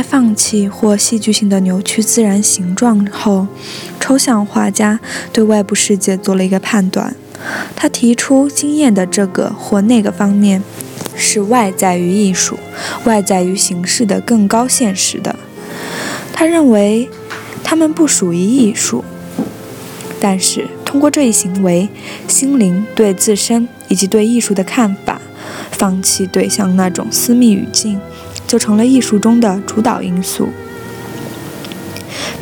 在放弃或戏剧性的扭曲自然形状后，抽象画家对外部世界做了一个判断。他提出，经验的这个或那个方面是外在于艺术、外在于形式的更高现实的。他认为，他们不属于艺术。但是，通过这一行为，心灵对自身以及对艺术的看法，放弃对象那种私密语境。就成了艺术中的主导因素。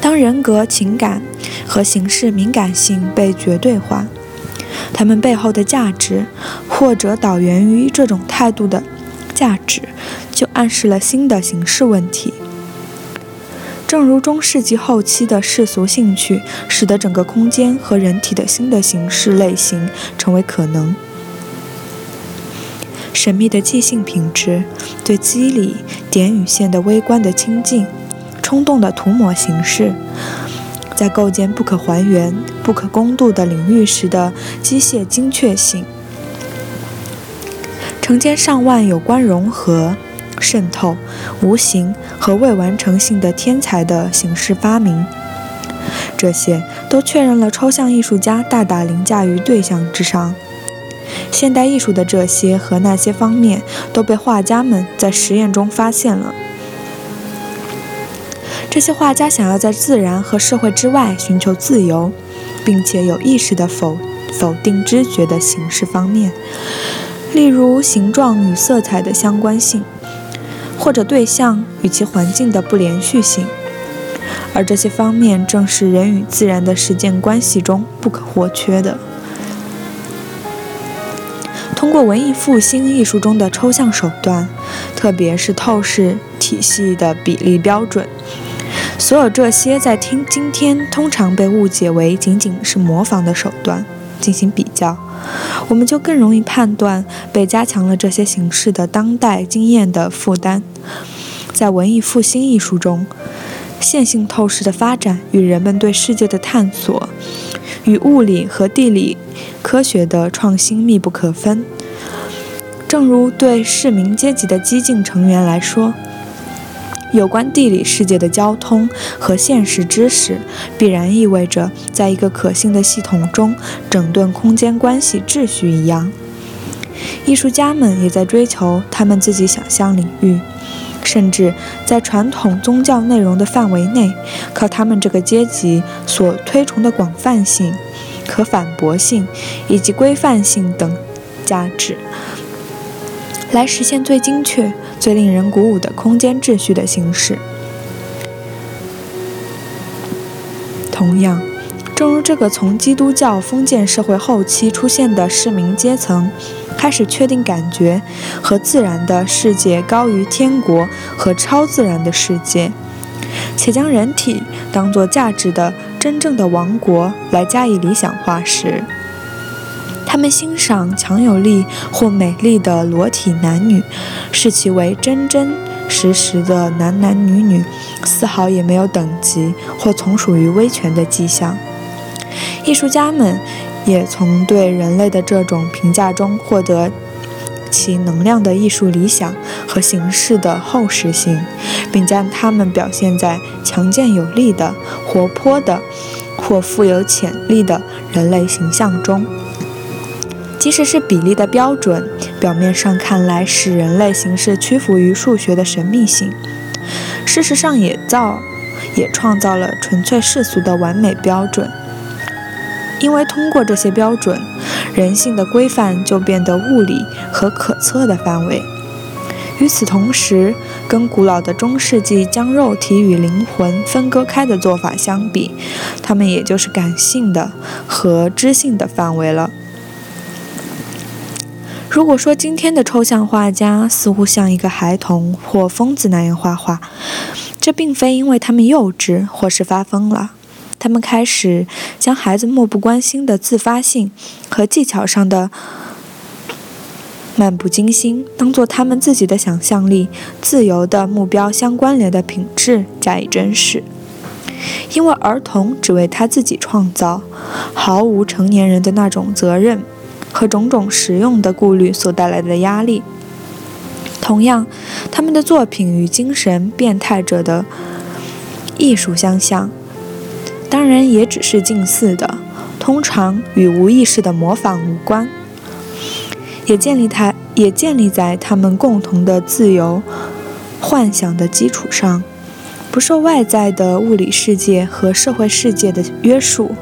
当人格、情感和形式敏感性被绝对化，他们背后的价值，或者导源于这种态度的价值，就暗示了新的形式问题。正如中世纪后期的世俗兴趣，使得整个空间和人体的新的形式类型成为可能。神秘的即兴品质，对肌理点与线的微观的亲近，冲动的涂抹形式，在构建不可还原、不可攻度的领域时的机械精确性，成千上万有关融合、渗透、无形和未完成性的天才的形式发明，这些都确认了抽象艺术家大大凌驾于对象之上。现代艺术的这些和那些方面都被画家们在实验中发现了。这些画家想要在自然和社会之外寻求自由，并且有意识地否否定知觉的形式方面，例如形状与色彩的相关性，或者对象与其环境的不连续性。而这些方面正是人与自然的实践关系中不可或缺的。通过文艺复兴艺术中的抽象手段，特别是透视体系的比例标准，所有这些在听今天通常被误解为仅仅是模仿的手段进行比较，我们就更容易判断被加强了这些形式的当代经验的负担。在文艺复兴艺术中，线性透视的发展与人们对世界的探索。与物理和地理科学的创新密不可分。正如对市民阶级的激进成员来说，有关地理世界的交通和现实知识，必然意味着在一个可信的系统中整顿空间关系秩序一样。艺术家们也在追求他们自己想象领域。甚至在传统宗教内容的范围内，靠他们这个阶级所推崇的广泛性、可反驳性以及规范性等价值，来实现最精确、最令人鼓舞的空间秩序的形式。同样，正如这个从基督教封建社会后期出现的市民阶层。开始确定感觉和自然的世界高于天国和超自然的世界，且将人体当作价值的真正的王国来加以理想化时，他们欣赏强有力或美丽的裸体男女，视其为真真实实的男男女女，丝毫也没有等级或从属于威权的迹象。艺术家们。也从对人类的这种评价中获得其能量的艺术理想和形式的厚实性，并将它们表现在强健有力的、活泼的或富有潜力的人类形象中。即使是比例的标准，表面上看来使人类形式屈服于数学的神秘性，事实上也造也创造了纯粹世俗的完美标准。因为通过这些标准，人性的规范就变得物理和可测的范围。与此同时，跟古老的中世纪将肉体与灵魂分割开的做法相比，他们也就是感性的和知性的范围了。如果说今天的抽象画家似乎像一个孩童或疯子那样画画，这并非因为他们幼稚或是发疯了，他们开始将孩子漠不关心的自发性和技巧上的漫不经心，当做他们自己的想象力自由的目标相关联的品质加以珍视，因为儿童只为他自己创造，毫无成年人的那种责任。和种种实用的顾虑所带来的压力。同样，他们的作品与精神变态者的艺术相像，当然也只是近似的，通常与无意识的模仿无关，也建立他也建立在他们共同的自由幻想的基础上，不受外在的物理世界和社会世界的约束。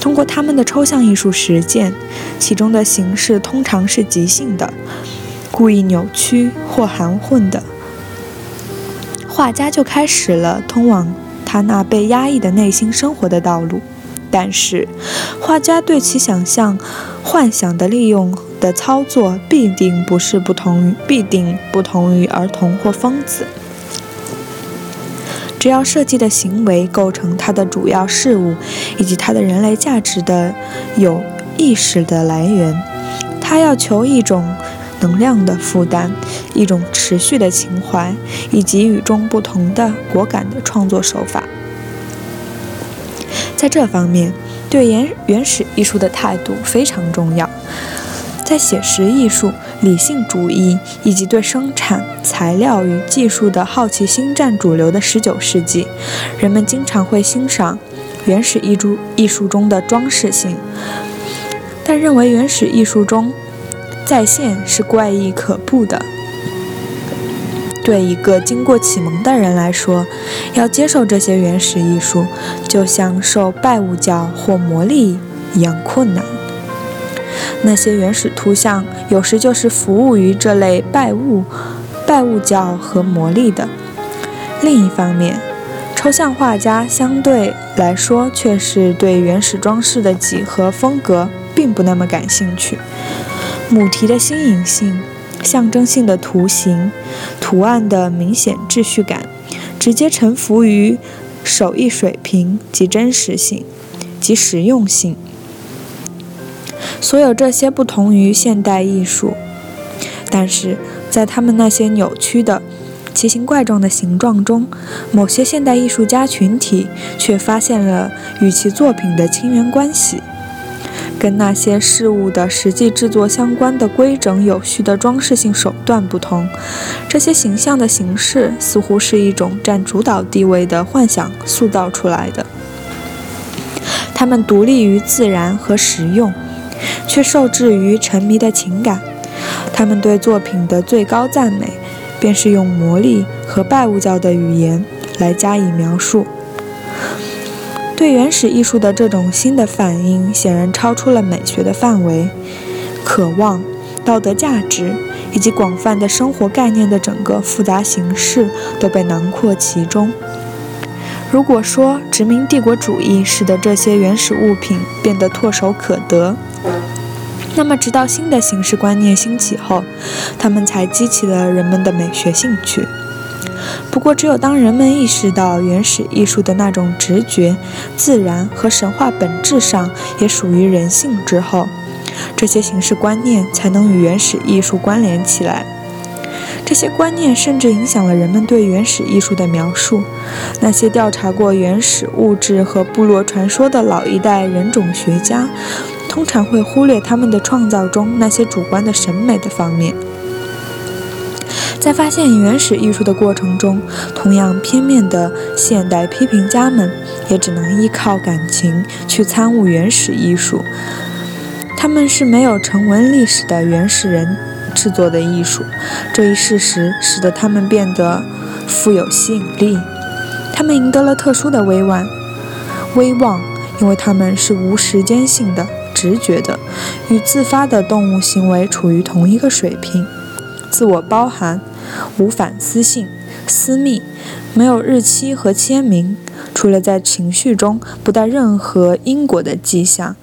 通过他们的抽象艺术实践，其中的形式通常是即兴的、故意扭曲或含混的，画家就开始了通往他那被压抑的内心生活的道路。但是，画家对其想象、幻想的利用的操作，必定不是不同于，必定不同于儿童或疯子。只要设计的行为构成它的主要事物，以及它的人类价值的有意识的来源，它要求一种能量的负担，一种持续的情怀，以及与众不同的果敢的创作手法。在这方面，对原原始艺术的态度非常重要。在写实艺术。理性主义以及对生产材料与技术的好奇心占主流的19世纪，人们经常会欣赏原始艺术艺术中的装饰性，但认为原始艺术中再现是怪异可怖的。对一个经过启蒙的人来说，要接受这些原始艺术，就像受拜物教或魔力一样困难。那些原始图像有时就是服务于这类拜物、拜物教和魔力的。另一方面，抽象画家相对来说却是对原始装饰的几何风格并不那么感兴趣。母题的新颖性、象征性的图形、图案的明显秩序感，直接臣服于手艺水平及真实性及实用性。所有这些不同于现代艺术，但是在他们那些扭曲的、奇形怪状的形状中，某些现代艺术家群体却发现了与其作品的亲缘关系。跟那些事物的实际制作相关的规整有序的装饰性手段不同，这些形象的形式似乎是一种占主导地位的幻想塑造出来的。它们独立于自然和实用。却受制于沉迷的情感，他们对作品的最高赞美，便是用魔力和拜物教的语言来加以描述。对原始艺术的这种新的反应，显然超出了美学的范围，渴望、道德价值以及广泛的生活概念的整个复杂形式都被囊括其中。如果说殖民帝国主义使得这些原始物品变得唾手可得，那么，直到新的形式观念兴起后，他们才激起了人们的美学兴趣。不过，只有当人们意识到原始艺术的那种直觉、自然和神话本质上也属于人性之后，这些形式观念才能与原始艺术关联起来。这些观念甚至影响了人们对原始艺术的描述。那些调查过原始物质和部落传说的老一代人种学家。通常会忽略他们的创造中那些主观的审美的方面。在发现原始艺术的过程中，同样片面的现代批评家们也只能依靠感情去参悟原始艺术。他们是没有成文历史的原始人制作的艺术，这一事实使得他们变得富有吸引力。他们赢得了特殊的威望，威望，因为他们是无时间性的。直觉的与自发的动物行为处于同一个水平。自我包含，无反思性，私密，没有日期和签名，除了在情绪中不带任何因果的迹象。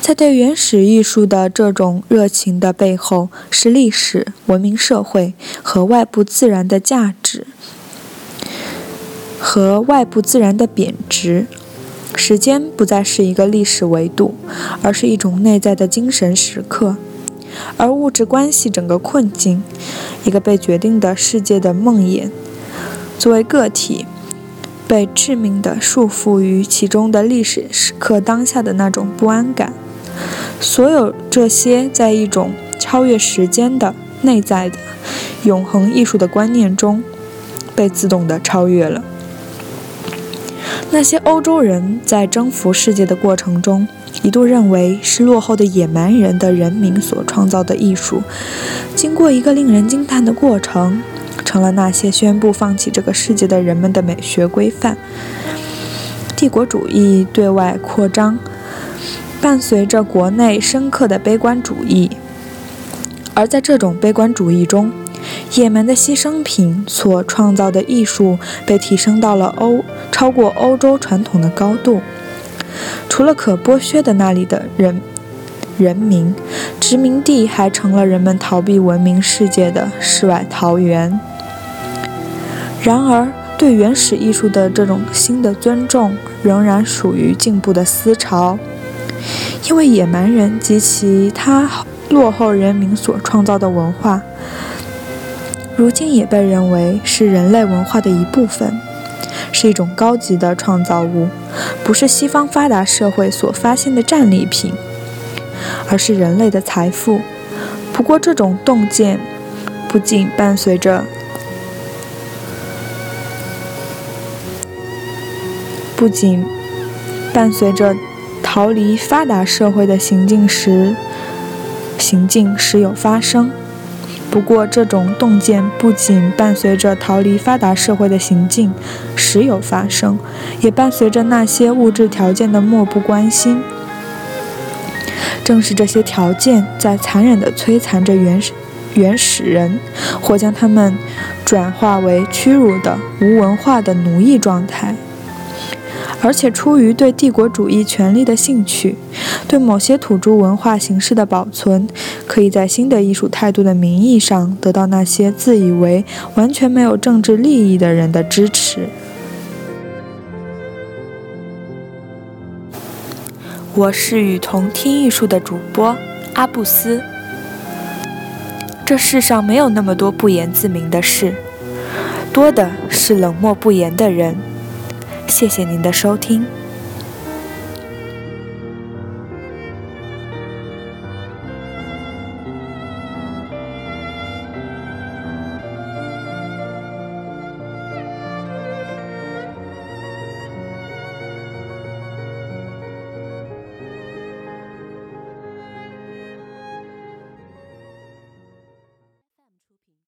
在对原始艺术的这种热情的背后，是历史、文明、社会和外部自然的价值，和外部自然的贬值。时间不再是一个历史维度，而是一种内在的精神时刻；而物质关系整个困境，一个被决定的世界的梦魇，作为个体，被致命的束缚于其中的历史时刻当下的那种不安感。所有这些，在一种超越时间的内在的永恒艺术的观念中，被自动的超越了。那些欧洲人在征服世界的过程中，一度认为是落后的野蛮人的人民所创造的艺术，经过一个令人惊叹的过程，成了那些宣布放弃这个世界的人们的美学规范。帝国主义对外扩张。伴随着国内深刻的悲观主义，而在这种悲观主义中，野蛮的牺牲品所创造的艺术被提升到了欧超过欧洲传统的高度。除了可剥削的那里的人人民，殖民地还成了人们逃避文明世界的世外桃源。然而，对原始艺术的这种新的尊重，仍然属于进步的思潮。因为野蛮人及其他落后人民所创造的文化，如今也被认为是人类文化的一部分，是一种高级的创造物，不是西方发达社会所发现的战利品，而是人类的财富。不过，这种洞见不仅伴随着，不仅伴随着。逃离发达社会的行径时，行径时有发生。不过，这种洞见不仅伴随着逃离发达社会的行径时有发生，也伴随着那些物质条件的漠不关心。正是这些条件在残忍地摧残着原始原始人，或将他们转化为屈辱的无文化的奴役状态。而且出于对帝国主义权力的兴趣，对某些土著文化形式的保存，可以在新的艺术态度的名义上得到那些自以为完全没有政治利益的人的支持。我是与同听艺术的主播阿布斯。这世上没有那么多不言自明的事，多的是冷漠不言的人。谢谢您的收听。